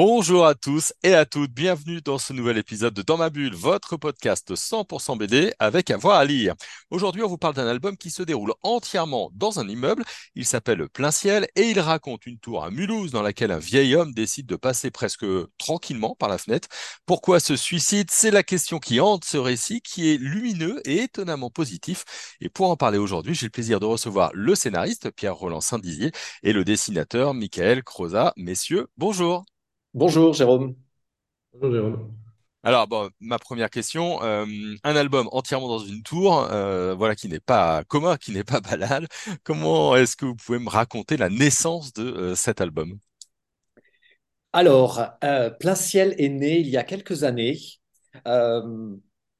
Bonjour à tous et à toutes, bienvenue dans ce nouvel épisode de Dans ma bulle, votre podcast 100% BD avec avoir à lire. Aujourd'hui, on vous parle d'un album qui se déroule entièrement dans un immeuble. Il s'appelle Plein Ciel et il raconte une tour à Mulhouse dans laquelle un vieil homme décide de passer presque tranquillement par la fenêtre. Pourquoi ce suicide? C'est la question qui hante ce récit qui est lumineux et étonnamment positif. Et pour en parler aujourd'hui, j'ai le plaisir de recevoir le scénariste Pierre-Roland Saint-Dizier et le dessinateur Michael Croza. Messieurs, bonjour. Bonjour Jérôme. Bonjour Jérôme. Alors, bon, ma première question, euh, un album entièrement dans une tour, euh, voilà, qui n'est pas commun, qui n'est pas banal. Comment est-ce que vous pouvez me raconter la naissance de euh, cet album? Alors, Plein Ciel est né il y a quelques années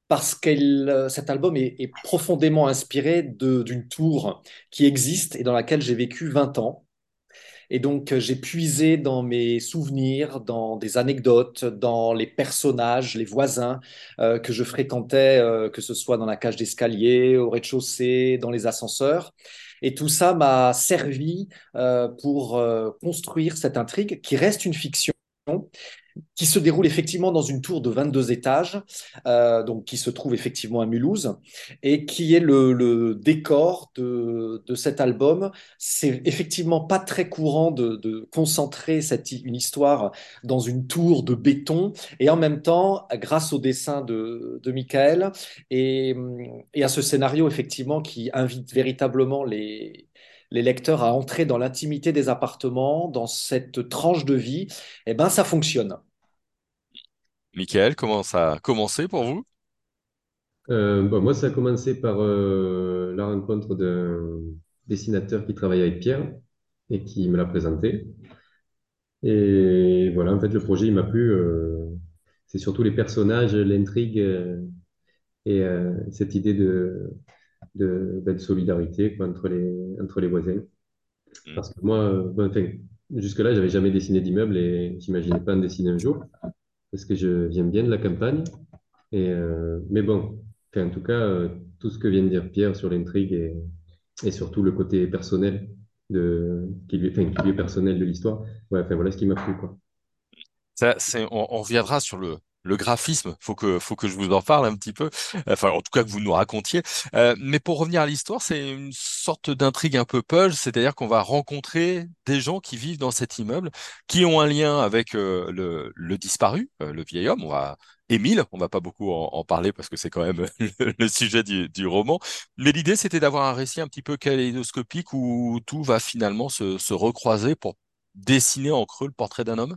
parce que cet album est, est profondément inspiré d'une tour qui existe et dans laquelle j'ai vécu 20 ans. Et donc, euh, j'ai puisé dans mes souvenirs, dans des anecdotes, dans les personnages, les voisins euh, que je fréquentais, euh, que ce soit dans la cage d'escalier, au rez-de-chaussée, dans les ascenseurs. Et tout ça m'a servi pour construire cette intrigue qui reste une fiction qui se déroule effectivement dans une tour de 22 étages, euh, donc qui se trouve effectivement à Mulhouse, et qui est le, décor de, de, cet album. C'est effectivement pas très courant de, de concentrer cette, une histoire dans une tour de béton, et en même temps, grâce au dessin de, de Michael et, et à ce scénario effectivement qui invite véritablement les les lecteurs à entrer dans l'intimité des appartements, dans cette tranche de vie, eh ben ça fonctionne. Michael, comment ça a commencé pour vous? Euh, bon, moi, ça a commencé par euh, la rencontre d'un dessinateur qui travaille avec Pierre et qui me l'a présenté. Et voilà, en fait, le projet, il m'a plu. euh, c'est surtout les personnages, l'intrigue euh, et euh, cette idée de, de, ben, de solidarité quoi, entre les, entre les voisins. Hmm. Parce que moi, euh, bon, enfin, jusque-là, j'avais jamais dessiné d'immeuble et j'imaginais pas en dessiner un jour. Parce que je viens bien de la campagne. Et, euh, mais bon, en tout cas, euh, tout ce que vient de dire Pierre sur l'intrigue et, surtout le côté personnel de, qui lui, est personnel de l'histoire, ouais, voilà ce qui m'a plu, quoi. Ça, on, on reviendra sur le, le graphisme. Faut que, faut que je vous en parle un petit peu. Enfin, en tout cas, que vous nous racontiez. Euh, mais pour revenir à l'histoire, c'est une sorte d'intrigue un peu puzzle, c'est-à-dire qu'on va rencontrer des gens qui vivent dans cet immeuble, qui ont un lien avec euh, le, disparu, euh, le vieil homme. On va Émile, on va pas beaucoup en, parler parce que c'est quand même le, sujet du, du roman. Mais l'idée, c'était d'avoir un récit un petit peu kaléidoscopique où tout va finalement se, se recroiser pour dessiner en creux le portrait d'un homme.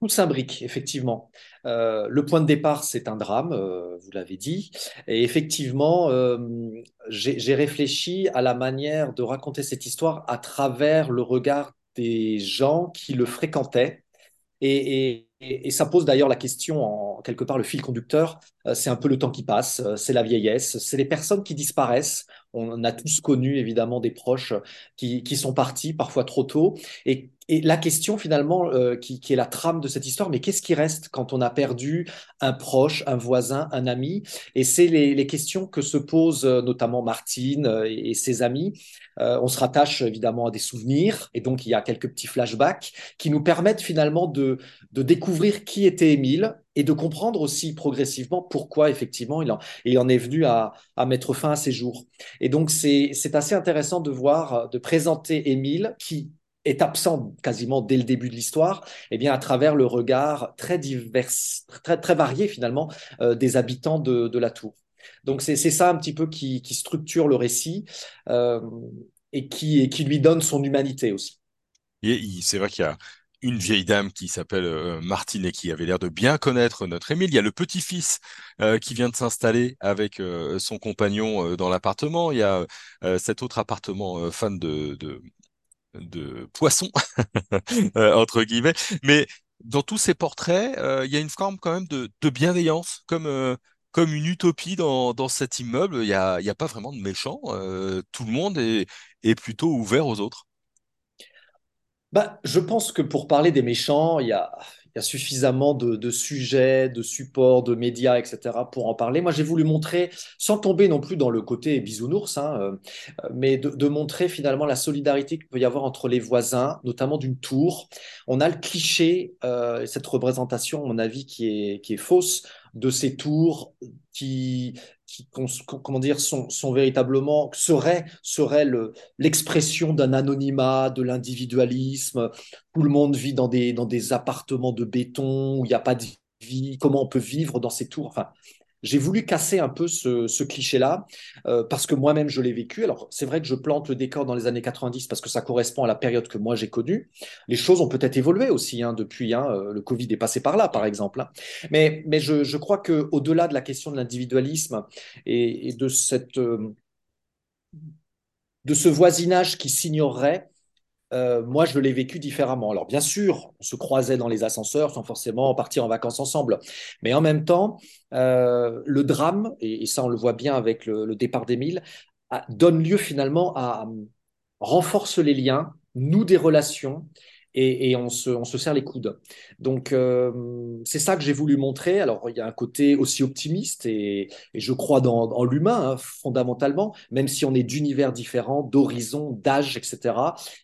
Tout s'imbrique, effectivement. Euh, le point de départ, c'est un drame, euh, vous l'avez dit. Et effectivement, euh, j'ai réfléchi à la manière de raconter cette histoire à travers le regard des gens qui le fréquentaient. Et, et- ça pose d'ailleurs la question, en quelque part, le fil conducteur, c'est un peu le temps qui passe, c'est la vieillesse, c'est les personnes qui disparaissent. On a tous connu évidemment des proches qui, qui sont partis, parfois trop tôt. Et, et la question finalement, euh, qui, est la trame de cette histoire, mais qu'est-ce qui reste quand on a perdu un proche, un voisin, un ami? Et c'est les, questions que se posent euh, notamment Martine euh, et, ses amis. On se rattache évidemment à des souvenirs, et donc il y a quelques petits flashbacks qui nous permettent finalement de découvrir qui était Émile et de comprendre aussi progressivement pourquoi effectivement il en, il en est venu à, à mettre fin à ses jours. Et donc c'est assez intéressant de voir, de présenter Émile qui est absent quasiment dès le début de l'histoire, et bien à travers le regard très divers, très très varié finalement euh, des habitants de, de la tour. Donc c'est ça un petit peu qui, qui structure le récit euh, et qui, qui lui donne son humanité aussi. C'est vrai qu'il y a une vieille dame qui s'appelle euh, Martine et qui avait l'air de bien connaître notre Émile. Il y a le petit-fils qui vient de s'installer avec son compagnon dans l'appartement. Il y a cet autre appartement fan de, de poissons, euh, entre guillemets. Mais dans tous ces portraits, euh, il y a une forme quand même de, bienveillance, comme, euh, comme une utopie dans, cet immeuble. Il y a, y a pas vraiment de méchants. Tout le monde est, est plutôt ouvert aux autres. Bah, je pense que pour parler des méchants, il y a, il y a suffisamment de, de sujets, de supports, de médias, etc. pour en parler. Moi, j'ai voulu montrer, sans tomber non plus dans le côté bisounours, hein, euh, mais de, de montrer finalement la solidarité qu'il peut y avoir entre les voisins, notamment d'une tour. On a le cliché, euh, cette représentation, à mon avis, qui est, qui est fausse, de ces tours qui, qui comment dire, sont, véritablement, seraient, seraient le, l'expression d'un anonymat, de l'individualisme. Tout le monde vit dans des, dans des appartements de béton où il n'y a pas de vie. Comment on peut vivre dans ces tours? J'ai voulu casser un peu ce, ce cliché-là euh, parce que moi-même je l'ai vécu. Alors c'est vrai que je plante le décor dans les années 90 parce que ça correspond à la période que moi j'ai connue. Les choses ont peut-être évolué aussi hein, depuis. Hein, euh, le Covid est passé par là, par exemple. Hein. Mais, mais je, je crois que au-delà de la question de l'individualisme et, et, de cette euh, de ce voisinage qui s'ignorerait, euh, moi, je l'ai vécu différemment. Alors, bien sûr, on se croisait dans les ascenseurs sans forcément partir en vacances ensemble. Mais en même temps, euh, le drame, et, ça, on le voit bien avec le, le départ d'Émile, donne lieu finalement à, à renforce les liens, noue des relations et, et on, se, on, se, serre les coudes. Donc, euh, c'est ça que j'ai voulu montrer. Alors, il y a un côté aussi optimiste et, et je crois dans, l'humain, hein, fondamentalement, même si on est d'univers différents, d'horizons, d'âge, etc.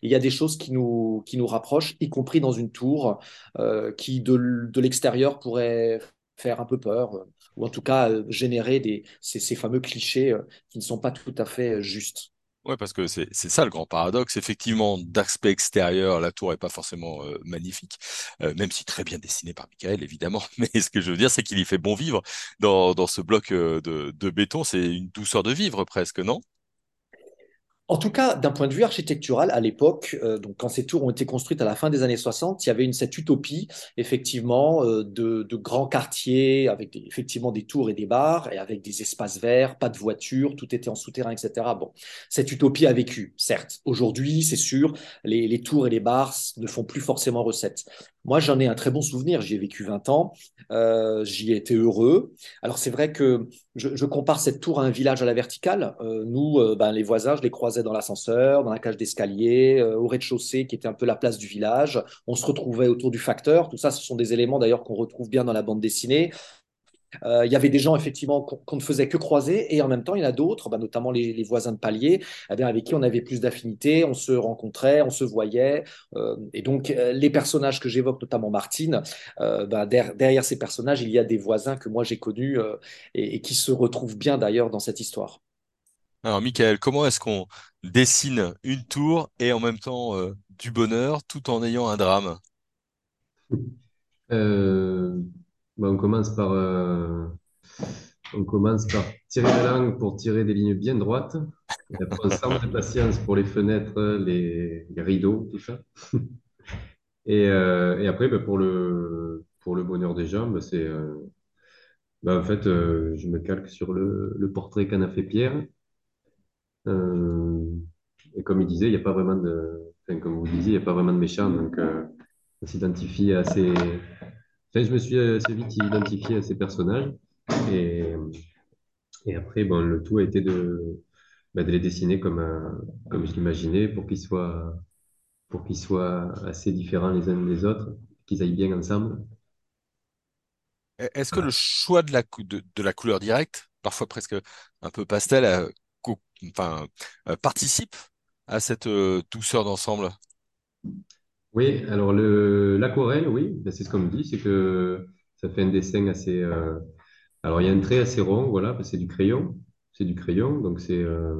Il y a des choses qui nous, qui nous rapprochent, y compris dans une tour euh, qui, de, de l'extérieur, pourrait faire un peu peur ou en tout cas euh, générer des, ces, ces fameux clichés euh, qui ne sont pas tout à fait justes. Ouais, parce que c'est ça le grand paradoxe. Effectivement, d'aspect extérieur, la tour est pas forcément euh, magnifique, euh, même si très bien dessinée par Michael, évidemment. Mais ce que je veux dire, c'est qu'il y fait bon vivre dans, dans ce bloc euh, de, de béton. C'est une douceur de vivre presque, non? En tout cas, d'un point de vue architectural, à l'époque, euh, quand ces tours ont été construites à la fin des années 60, il y avait cette utopie, effectivement, euh, de, de, grands quartiers avec des, effectivement des tours et des bars et avec des espaces verts, pas de voitures, tout était en souterrain, etc. Bon, cette utopie a vécu, certes. Aujourd'hui, c'est sûr, les, les tours et les bars ne font plus forcément recette. Moi, j'en ai un très bon souvenir. J'y ai vécu 20 ans. Euh, j'y ai été heureux. Alors, c'est vrai que je, compare cette tour à un village à la verticale. Euh, nous, euh, ben, les voisins, je les croisais dans l'ascenseur, dans la cage d'escalier, au rez-de-chaussée, qui était un peu la place du village. On se retrouvait autour du facteur. Tout ça, ce sont des éléments d'ailleurs qu'on retrouve bien dans la bande dessinée. Euh, il y avait des gens effectivement qu'on qu ne faisait que croiser et en même temps il y en a d'autres, bah, notamment les, les, voisins de palier, eh bien, avec qui on avait plus d'affinité, on se rencontrait, on se voyait. Euh, et donc euh, les personnages que j'évoque, notamment Martine, euh, bah, der derrière ces personnages, il y a des voisins que moi j'ai connus euh, et, et, qui se retrouvent bien d'ailleurs dans cette histoire. Alors Michael, comment est-ce qu'on dessine une tour et en même temps euh, du bonheur tout en ayant un drame? Bon, on commence par, euh, on commence par tirer la langue pour tirer des lignes bien droites. Après, on s'arme de patience pour les fenêtres, les, rideaux, tout ça. Et, euh, et après, ben, pour le, pour le bonheur des jambes, c'est, euh, en fait, je me calque sur le, le portrait qu'en a fait Pierre. Et comme il disait, il n'y a pas vraiment de, comme vous disiez, il a pas vraiment de méchants, donc on s'identifie à ces Enfin, je me suis assez vite identifié à ces personnages et, et après, bon, le tout a été de, bah, de les dessiner comme, un, comme je l'imaginais pour qu'ils soient, pour qu'ils soient assez différents les uns des autres, qu'ils aillent bien ensemble. Est-ce que le choix de la, de, de, la couleur directe, parfois presque un peu pastel, euh, enfin, euh, participe à cette euh, douceur d'ensemble? Oui, alors le l'aquarelle, oui, ben, c'est ce qu'on me dit, c'est que ça fait un dessin assez. Euh, alors il y a un trait assez rond, voilà, c'est du crayon, c'est du crayon, donc c'est euh,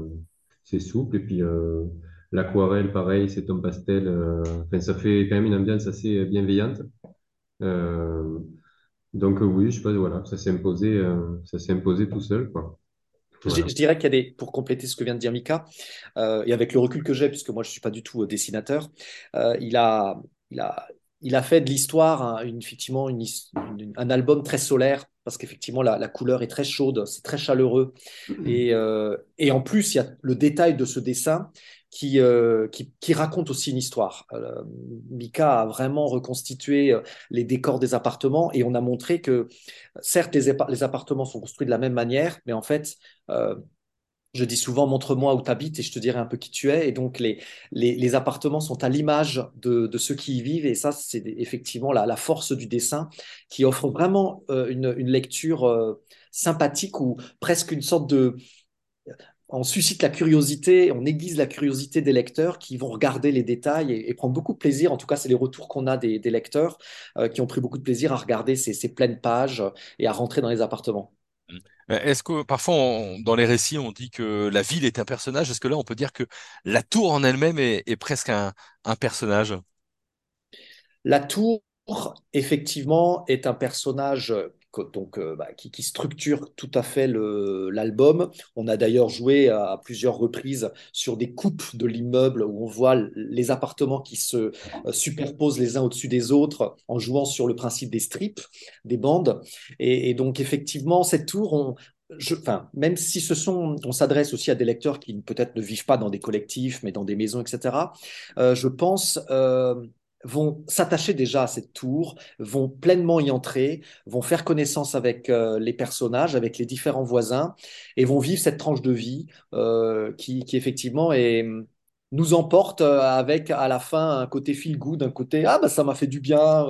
c'est souple. Et puis euh, l'aquarelle, pareil, c'est un pastel. euh, Enfin, ça fait quand même une ambiance assez bienveillante. Euh, donc oui, je sais pas, voilà, ça s'est imposé, euh, ça s'est imposé tout seul, quoi. Je, Voilà. je, dirais qu'il y a des, pour compléter ce que vient de dire Mika, euh, et avec le recul que j'ai, puisque moi je ne suis pas du tout euh, dessinateur, euh, il a, il a, il a fait de l'histoire hein, une, effectivement une, une, un album très solaire, parce qu'effectivement la, la, couleur est très chaude, c'est très chaleureux. Et, euh, et en plus, il y a le détail de ce dessin qui, euh, qui, qui, raconte aussi une histoire. Euh, Mika a vraiment reconstitué les décors des appartements et on a montré que certes les, les appartements sont construits de la même manière, mais en fait, je dis souvent, montre-moi où tu habites et je te dirai un peu qui tu es. Et donc, les, appartements sont à l'image de, ceux qui y vivent. Et ça, c'est effectivement la, force du dessin qui offre vraiment euh, une, lecture euh, sympathique ou presque une sorte de... On suscite la curiosité, on aiguise la curiosité des lecteurs qui vont regarder les détails et, prendre beaucoup de plaisir. En tout cas, c'est les retours qu'on a des, lecteurs euh, qui ont pris beaucoup de plaisir à regarder ces pleines pages et à rentrer dans les appartements. Euh, est-ce que parfois dans les récits on dit que la ville est un personnage? Est-ce que là on peut dire que la tour en elle-même est, presque un personnage? La tour, effectivement, est un personnage donc, euh, bah, qui, structure tout à fait l'album. On a d'ailleurs joué à, plusieurs reprises sur des coupes de l'immeuble où on voit les appartements qui se euh, superposent les uns au-dessus des autres en jouant sur le principe des strips, des bandes. Et, donc effectivement, cette tour, même si ce sont, on s'adresse aussi à des lecteurs qui peut-être ne vivent pas dans des collectifs, mais dans des maisons, etc. Euh, je pense vont s'attacher déjà à cette tour, vont pleinement y entrer, vont faire connaissance avec euh, les personnages, avec les différents voisins, et vont vivre cette tranche de vie euh, qui, effectivement nous emporte euh, avec à la fin un côté feel good, un côté ah bah ça m'a fait du bien,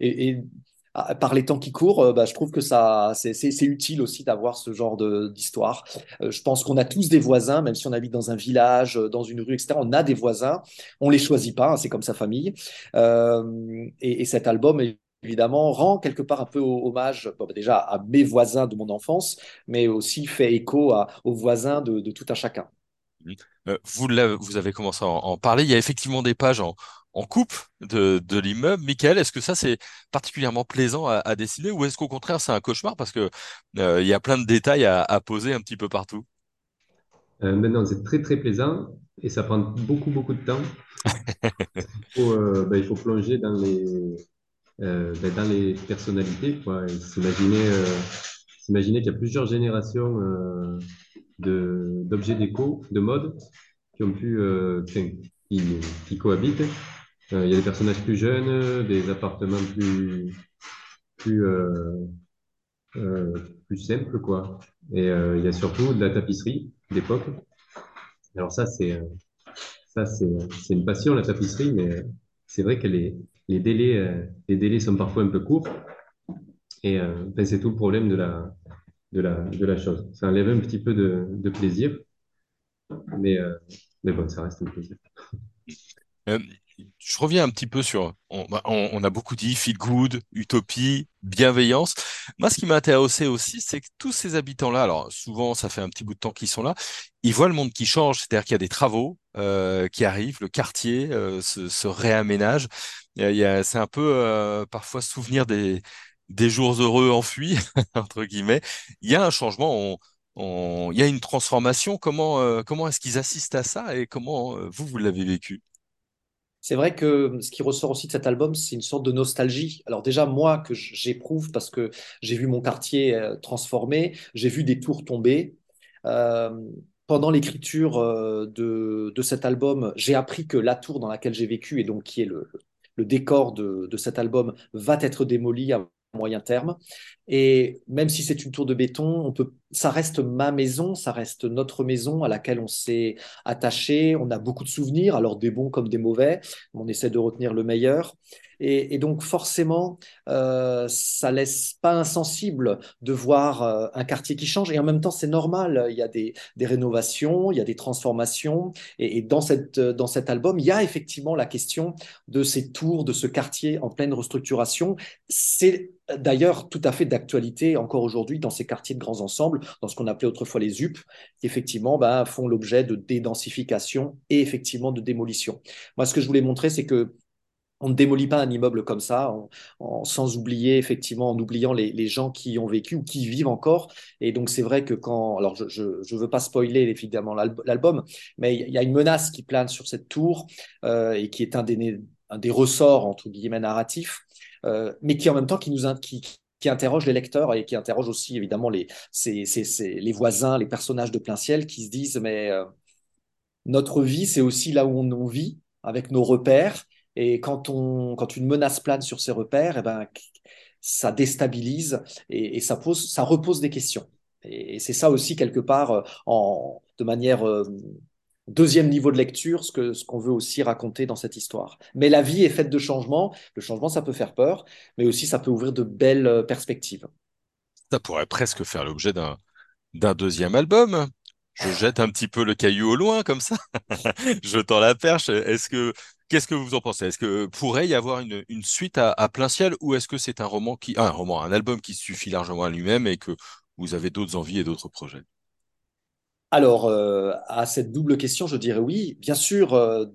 et par les temps qui courent, euh, bah, je trouve que ça, c'est utile aussi d'avoir ce genre d'histoire. Euh, je pense qu'on a tous des voisins, même si on habite dans un village, euh, dans une rue, etc. On a des voisins. On les choisit pas, hein, c'est comme sa famille. Et, et, cet album, évidemment, rend quelque part un peu hommage, bah, déjà à mes voisins de mon enfance, mais aussi fait écho aux voisins de, de tout un chacun. Vous, vous avez commencé à en parler. Il y a effectivement des pages en, en coupe de, de l'immeuble. Michael, est-ce que ça c'est particulièrement plaisant à, à dessiner ou est-ce qu'au contraire c'est un cauchemar parce que euh, il y a plein de détails à, à, poser un petit peu partout? Euh, maintenant, c'est très très plaisant et ça prend beaucoup beaucoup de temps. Il faut, euh, ben, il faut plonger dans les, euh, ben, dans les personnalités, quoi, s'imaginer s'imaginer qu'il y a plusieurs générations de d'objets déco, de mode qui ont pu, qui, qui cohabitent euh, il y a des personnages plus jeunes, des appartements plus, plus, euh, euh, plus simples, quoi. Et il y a surtout de la tapisserie d'époque. Alors ça, c'est ça, c'est une passion, la tapisserie, mais c'est vrai que les, les délais, les délais sont parfois un peu courts. Et ben, c'est tout le problème de la, de la, de la chose. Ça enlève un petit peu de, de plaisir, mais, mais bon, ça reste un plaisir. Euh, je reviens un petit peu sur, on, bah, on, on, a beaucoup dit feel good, utopie, bienveillance. Moi, ce qui m'a intéressé aussi, c'est que tous ces habitants-là, alors souvent, ça fait un petit bout de temps qu'ils sont là, ils voient le monde qui change, c'est-à-dire qu'il y a des travaux euh, qui arrivent, le quartier euh, se, se, réaménage. C'est un peu euh, parfois souvenir des, des jours heureux enfuis, entre guillemets. Il y a un changement. On, on, il y a une transformation. Comment, euh, comment est-ce qu'ils assistent à ça et comment euh, vous, vous l'avez vécu? C'est vrai que ce qui ressort aussi de cet album, c'est une sorte de nostalgie. Alors déjà, moi, que j'éprouve parce que j'ai vu mon quartier euh, transformé, j'ai vu des tours tomber. Euh, pendant l'écriture euh, de, cet album, j'ai appris que la tour dans laquelle j'ai vécu, et donc qui est le, le décor de, de, cet album, va être démolie à moyen terme. Et même si c'est une tour de béton, ça reste ma maison, ça reste notre maison à laquelle on s'est attaché. On a beaucoup de souvenirs, alors des bons comme des mauvais. On essaie de retenir le meilleur. Et, donc forcément, euh, ça laisse pas insensible de voir euh, un quartier qui change. Et en même temps, c'est normal. Il y a des, rénovations, il y a des transformations. Et, dans, dans cet album, il y a effectivement la question de ces tours, de ce quartier en pleine restructuration. C'est d'ailleurs tout à fait d'actualité encore aujourd'hui dans ces quartiers de grands ensembles, dans ce qu'on appelait autrefois les UP, qui effectivement bah, font l'objet de dédensification et effectivement de démolition. Moi, ce que je voulais montrer, c'est que on ne démolit pas un immeuble comme ça, sans oublier effectivement, en oubliant les, gens qui y ont vécu ou qui y vivent encore. Et donc c'est vrai que quand, alors je je, veux pas spoiler évidemment l'album, mais il y a une menace qui plane sur cette tour euh, et qui est un des, un des ressorts entre guillemets narratifs, euh, mais qui en même temps qui nous qui, interroge les lecteurs et qui interroge aussi évidemment les, les voisins, les personnages de plein ciel qui se disent mais euh, notre vie c'est aussi là où on, vit avec nos repères et quand, on, quand une menace plane sur ces repères, eh ben, ça déstabilise et, et, ça, pose, ça repose des questions. Et, c'est ça aussi, quelque part, en, de manière deuxième niveau de lecture, ce qu'on veut aussi raconter dans cette histoire. Mais la vie est faite de changements. Le changement, ça peut faire peur, mais aussi ça peut ouvrir de belles perspectives. Ça pourrait presque faire l'objet d'un d'un deuxième album. Je jette un petit peu le caillou au loin comme ça. Je tends la perche. Est-ce que qu'est-ce que vous en pensez? Est-ce que pourrait y avoir une, suite à, à, plein ciel ou est-ce que c'est un roman qui un roman, un album qui suffit largement à lui-même et que vous avez d'autres envies et d'autres projets? Alors euh, à cette double question, je dirais oui. Bien sûr, euh,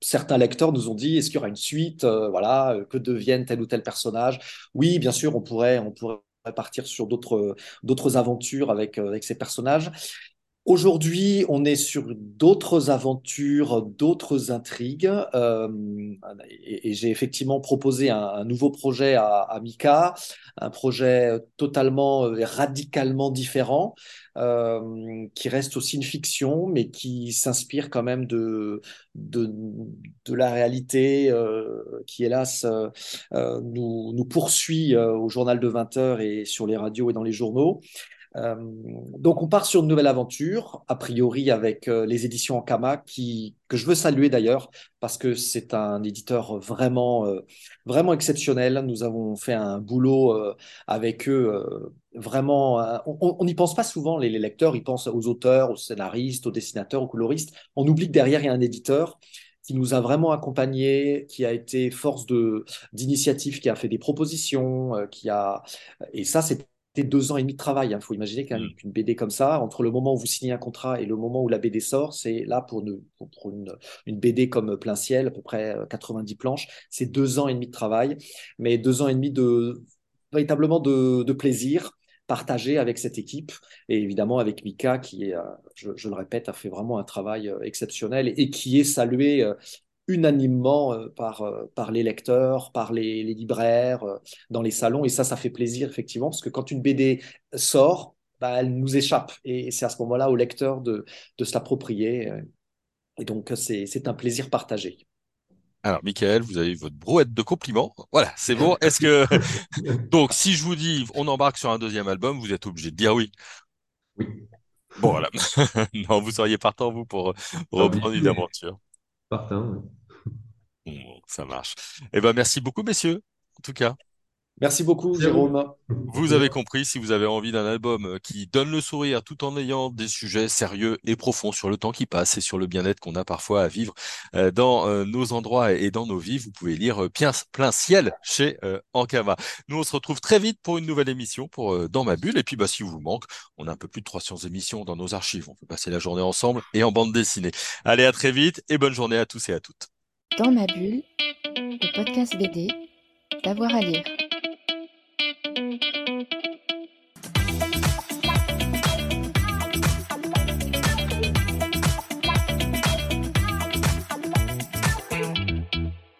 certains lecteurs nous ont dit est-ce qu'il y aura une suite euh, Voilà, que devienne tel ou tel personnage? Oui, bien sûr, on pourrait on pourrait partir sur d'autres aventures avec avec ces personnages. Aujourd'hui, on est sur d'autres aventures, d'autres intrigues, et, j'ai effectivement proposé un, nouveau projet à, Mika, un projet totalement, euh, radicalement différent, euh, qui reste aussi une fiction, mais qui s'inspire quand même de, la réalité qui, hélas, nous, nous poursuit au journal de 20 heures et sur les radios et dans les journaux. Euh, donc on part sur une nouvelle aventure, a priori avec euh, les éditions Ankama, qui, que je veux saluer d'ailleurs, parce que c'est un éditeur vraiment, euh, vraiment exceptionnel. Nous avons fait un boulot avec eux vraiment. on n'y pense pas souvent, les, les, lecteurs, ils pensent aux auteurs, aux scénaristes, aux dessinateurs, aux coloristes. On oublie que derrière, il y a un éditeur qui nous a vraiment accompagnés, qui a été force d'initiative, qui a fait des propositions, qui a et ça c'est deux ans et demi de travail. Il hein. faut imaginer mm. qu'une BD comme ça, entre le moment où vous signez un contrat et le moment où la BD sort, c'est là pour, une, pour une, une, BD comme Plein Ciel, à peu près 90 euh, planches, c'est deux ans et demi de travail, mais deux ans et demi de véritablement de, de plaisir partagé avec cette équipe et évidemment avec Mika qui est, euh, je, je, le répète, a fait vraiment un travail euh, exceptionnel et qui est salué unanimement euh, par, euh, par les lecteurs, par les, libraires, euh, dans les salons. Et ça, ça fait plaisir, effectivement, parce que quand une BD sort, bah, elle nous échappe. Et c'est à ce moment-là au lecteur de, de se l'approprier. Et donc, c'est un plaisir partagé. Alors, Michael, vous avez votre brouette de compliments. Voilà, c'est bon. Est-ce que. Donc, si je vous dis, on embarque sur un deuxième album, vous êtes obligé de dire oui. Oui. Bon, voilà. non, vous seriez partant, vous, pour reprendre une aventure. Ça marche. Eh ben, merci beaucoup, messieurs, en tout cas. Merci beaucoup, Jérôme. Vous avez compris, si vous avez envie d'un album euh, qui donne le sourire tout en ayant des sujets sérieux et profonds sur le temps qui passe et sur le bien-être qu'on a parfois à vivre euh, dans euh, nos endroits et dans nos vies, vous pouvez lire Plein Ciel chez Ankama. Nous, on se retrouve très vite pour une nouvelle émission pour Dans ma bulle. Et puis, bah, si vous manque, on a un peu plus de 300 émissions dans nos archives. On peut passer la journée ensemble et en bande dessinée. Allez, à très vite et bonne journée à tous et à toutes. Dans ma bulle, le podcast BD, d'avoir à lire. thank you